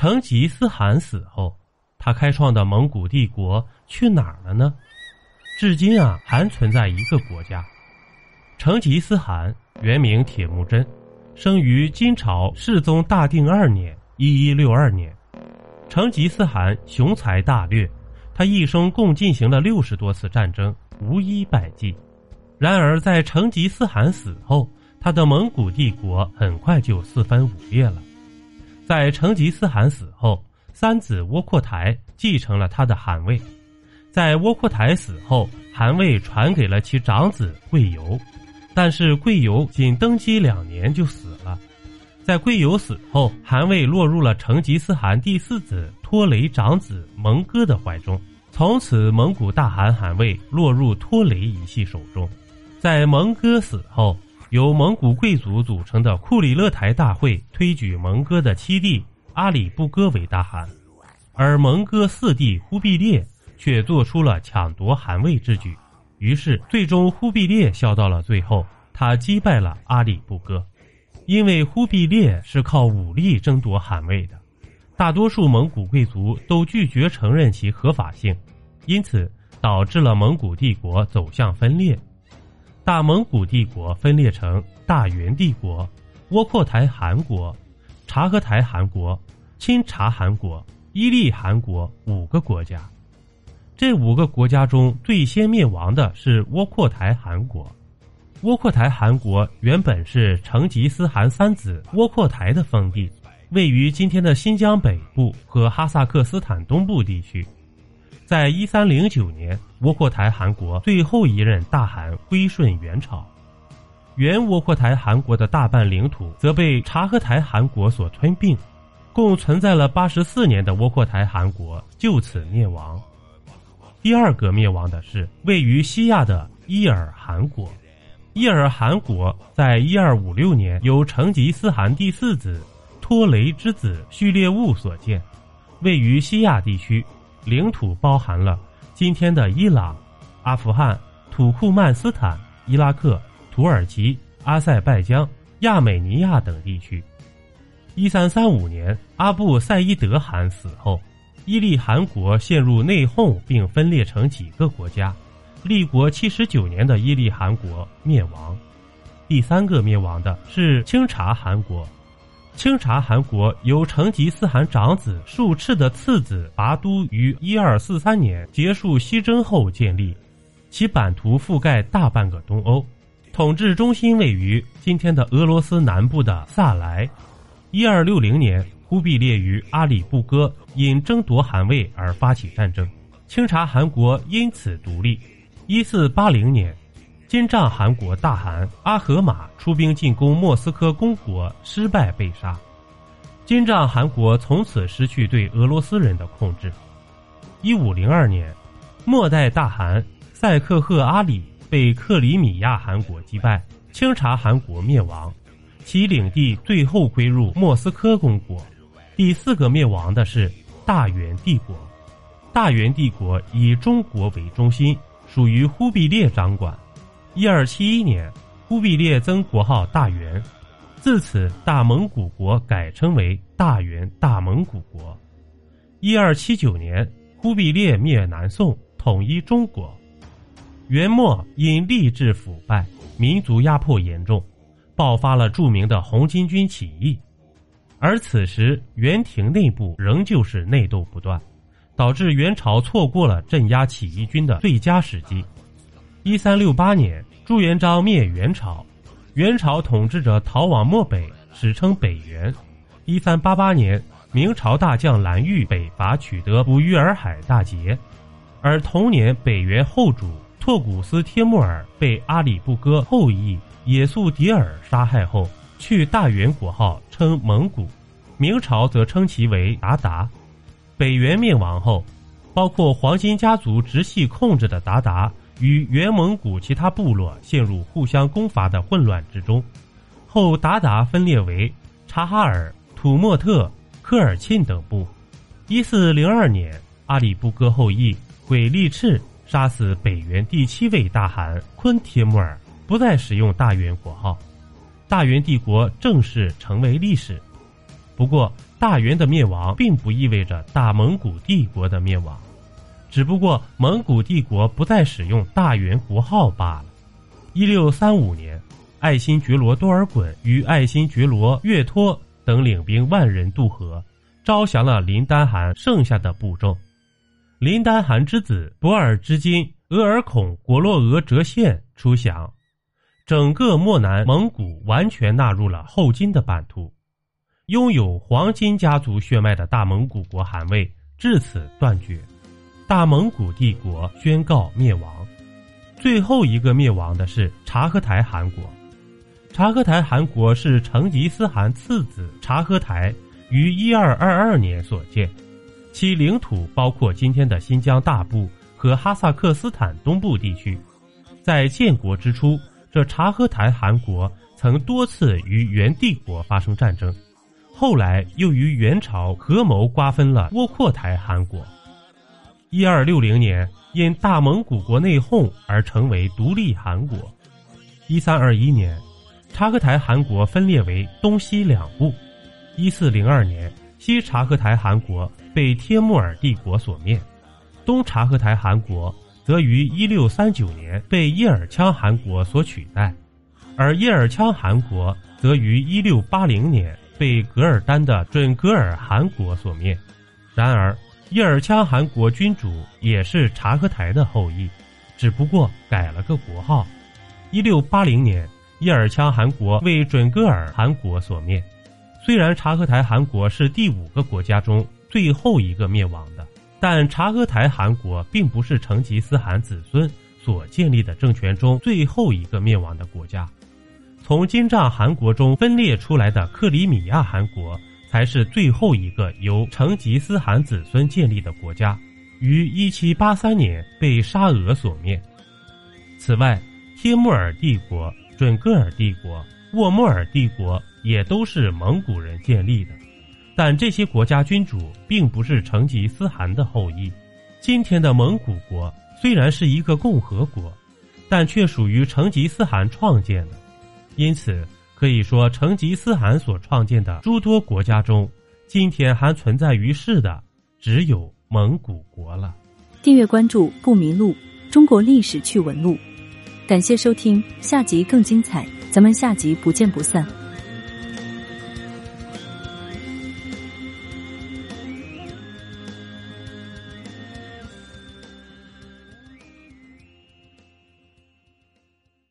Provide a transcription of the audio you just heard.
成吉思汗死后，他开创的蒙古帝国去哪儿了呢？至今啊，还存在一个国家。成吉思汗原名铁木真，生于金朝世宗大定二年（一一六二年）。成吉思汗雄才大略，他一生共进行了六十多次战争，无一败绩。然而，在成吉思汗死后，他的蒙古帝国很快就四分五裂了。在成吉思汗死后，三子窝阔台继承了他的汗位。在窝阔台死后，汗位传给了其长子贵由，但是贵由仅登基两年就死了。在贵由死后，汗位落入了成吉思汗第四子托雷长子蒙哥的怀中，从此蒙古大汗汗位落入托雷一系手中。在蒙哥死后，由蒙古贵族组成的库里勒台大会推举蒙哥的七弟阿里不哥为大汗，而蒙哥四弟忽必烈却做出了抢夺汗位之举，于是最终忽必烈笑到了最后，他击败了阿里不哥。因为忽必烈是靠武力争夺汗位的，大多数蒙古贵族都拒绝承认其合法性，因此导致了蒙古帝国走向分裂。大蒙古帝国分裂成大元帝国、窝阔台汗国、察合台汗国、钦察汗国、伊利汗国五个国家。这五个国家中最先灭亡的是窝阔台汗国。窝阔台汗国原本是成吉思汗三子窝阔台的封地，位于今天的新疆北部和哈萨克斯坦东部地区。在一三零九年，窝阔台汗国最后一任大汗归顺元朝，原窝阔台汗国的大半领土则被察合台汗国所吞并，共存在了八十四年的窝阔台汗国就此灭亡。第二个灭亡的是位于西亚的伊尔汗国。伊尔汗国在一二五六年由成吉思汗第四子托雷之子序列兀所建，位于西亚地区，领土包含了今天的伊朗、阿富汗、土库曼斯坦、伊拉克、土耳其、阿塞拜疆、亚美尼亚等地区。一三三五年，阿布赛伊德汗死后，伊利汗国陷入内讧，并分裂成几个国家。立国七十九年的伊利汗国灭亡，第三个灭亡的是清察汗国。清察汗国由成吉思汗长子术赤的次子拔都于一二四三年结束西征后建立，其版图覆盖大半个东欧，统治中心位于今天的俄罗斯南部的萨莱。一二六零年，忽必烈与阿里不哥因争夺汗位而发起战争，清察汗国因此独立。一四八零年，金帐汗国大汗阿合马出兵进攻莫斯科公国，失败被杀。金帐汗国从此失去对俄罗斯人的控制。一五零二年，末代大汗赛克赫阿里被克里米亚汗国击败，清察汗国灭亡，其领地最后归入莫斯科公国。第四个灭亡的是大元帝国。大元帝国以中国为中心。属于忽必烈掌管。一二七一年，忽必烈增国号大元，自此大蒙古国改称为大元大蒙古国。一二七九年，忽必烈灭南宋，统一中国。元末因吏治腐败，民族压迫严重，爆发了著名的红巾军起义。而此时元廷内部仍旧是内斗不断。导致元朝错过了镇压起义军的最佳时机。一三六八年，朱元璋灭元朝，元朝统治者逃往漠北，史称北元。一三八八年，明朝大将蓝玉北伐，取得捕鱼洱海大捷。而同年，北元后主拓古斯帖木儿被阿里不哥后裔也速迭尔杀害后，去大元国号称蒙古，明朝则称其为鞑靼。北元灭亡后，包括黄金家族直系控制的鞑靼与原蒙古其他部落陷入互相攻伐的混乱之中。后鞑靼分裂为察哈尔、土默特、科尔沁等部。一四零二年，阿里不哥后裔鬼力赤杀死北元第七位大汗昆帖木儿，不再使用大元国号，大元帝国正式成为历史。不过，大元的灭亡并不意味着大蒙古帝国的灭亡，只不过蒙古帝国不再使用大元国号罢了。一六三五年，爱新觉罗多尔衮与爱新觉罗岳托等领兵万人渡河，招降了林丹汗剩下的部众。林丹汗之子博尔之金额尔孔果洛额哲宪出降，整个漠南蒙古完全纳入了后金的版图。拥有黄金家族血脉的大蒙古国汗位至此断绝，大蒙古帝国宣告灭亡。最后一个灭亡的是察合台汗国。察合台汗国是成吉思汗次子察合台于一二二二年所建，其领土包括今天的新疆大部和哈萨克斯坦东部地区。在建国之初，这察合台汗国曾多次与元帝国发生战争，后来又与元朝合谋瓜分了窝阔台汗国。一二六零年。因大蒙古国内讧而成为独立汗国。一三二一年，察合台汗国分裂为东西两部。一四零二年，西察合台汗国被帖木儿帝国所灭，东察合台汗国则于一六三九年被叶尔羌汗国所取代，而叶尔羌汗国则于一六八零年被噶尔丹的准噶尔汗国所灭。然而。叶尔羌汗国君主也是察合台的后裔，只不过改了个国号。一六八零年，叶尔羌汗国为准噶尔汗国所灭。虽然察合台汗国是第五个国家中最后一个灭亡的，但察合台汗国并不是成吉思汗子孙所建立的政权中最后一个灭亡的国家。从金帐汗国中分裂出来的克里米亚汗国。才是最后一个由成吉思汗子孙建立的国家，于一七八三年被沙俄所灭。此外，帖木儿帝国、准噶尔帝国、沃莫尔帝国也都是蒙古人建立的，但这些国家君主并不是成吉思汗的后裔。今天的蒙古国虽然是一个共和国，但却属于成吉思汗创建的，因此。可以说，成吉思汗所创建的诸多国家中，今天还存在于世的只有蒙古国了。订阅关注不迷路，中国历史趣闻录。感谢收听，下集更精彩，咱们下集不见不散。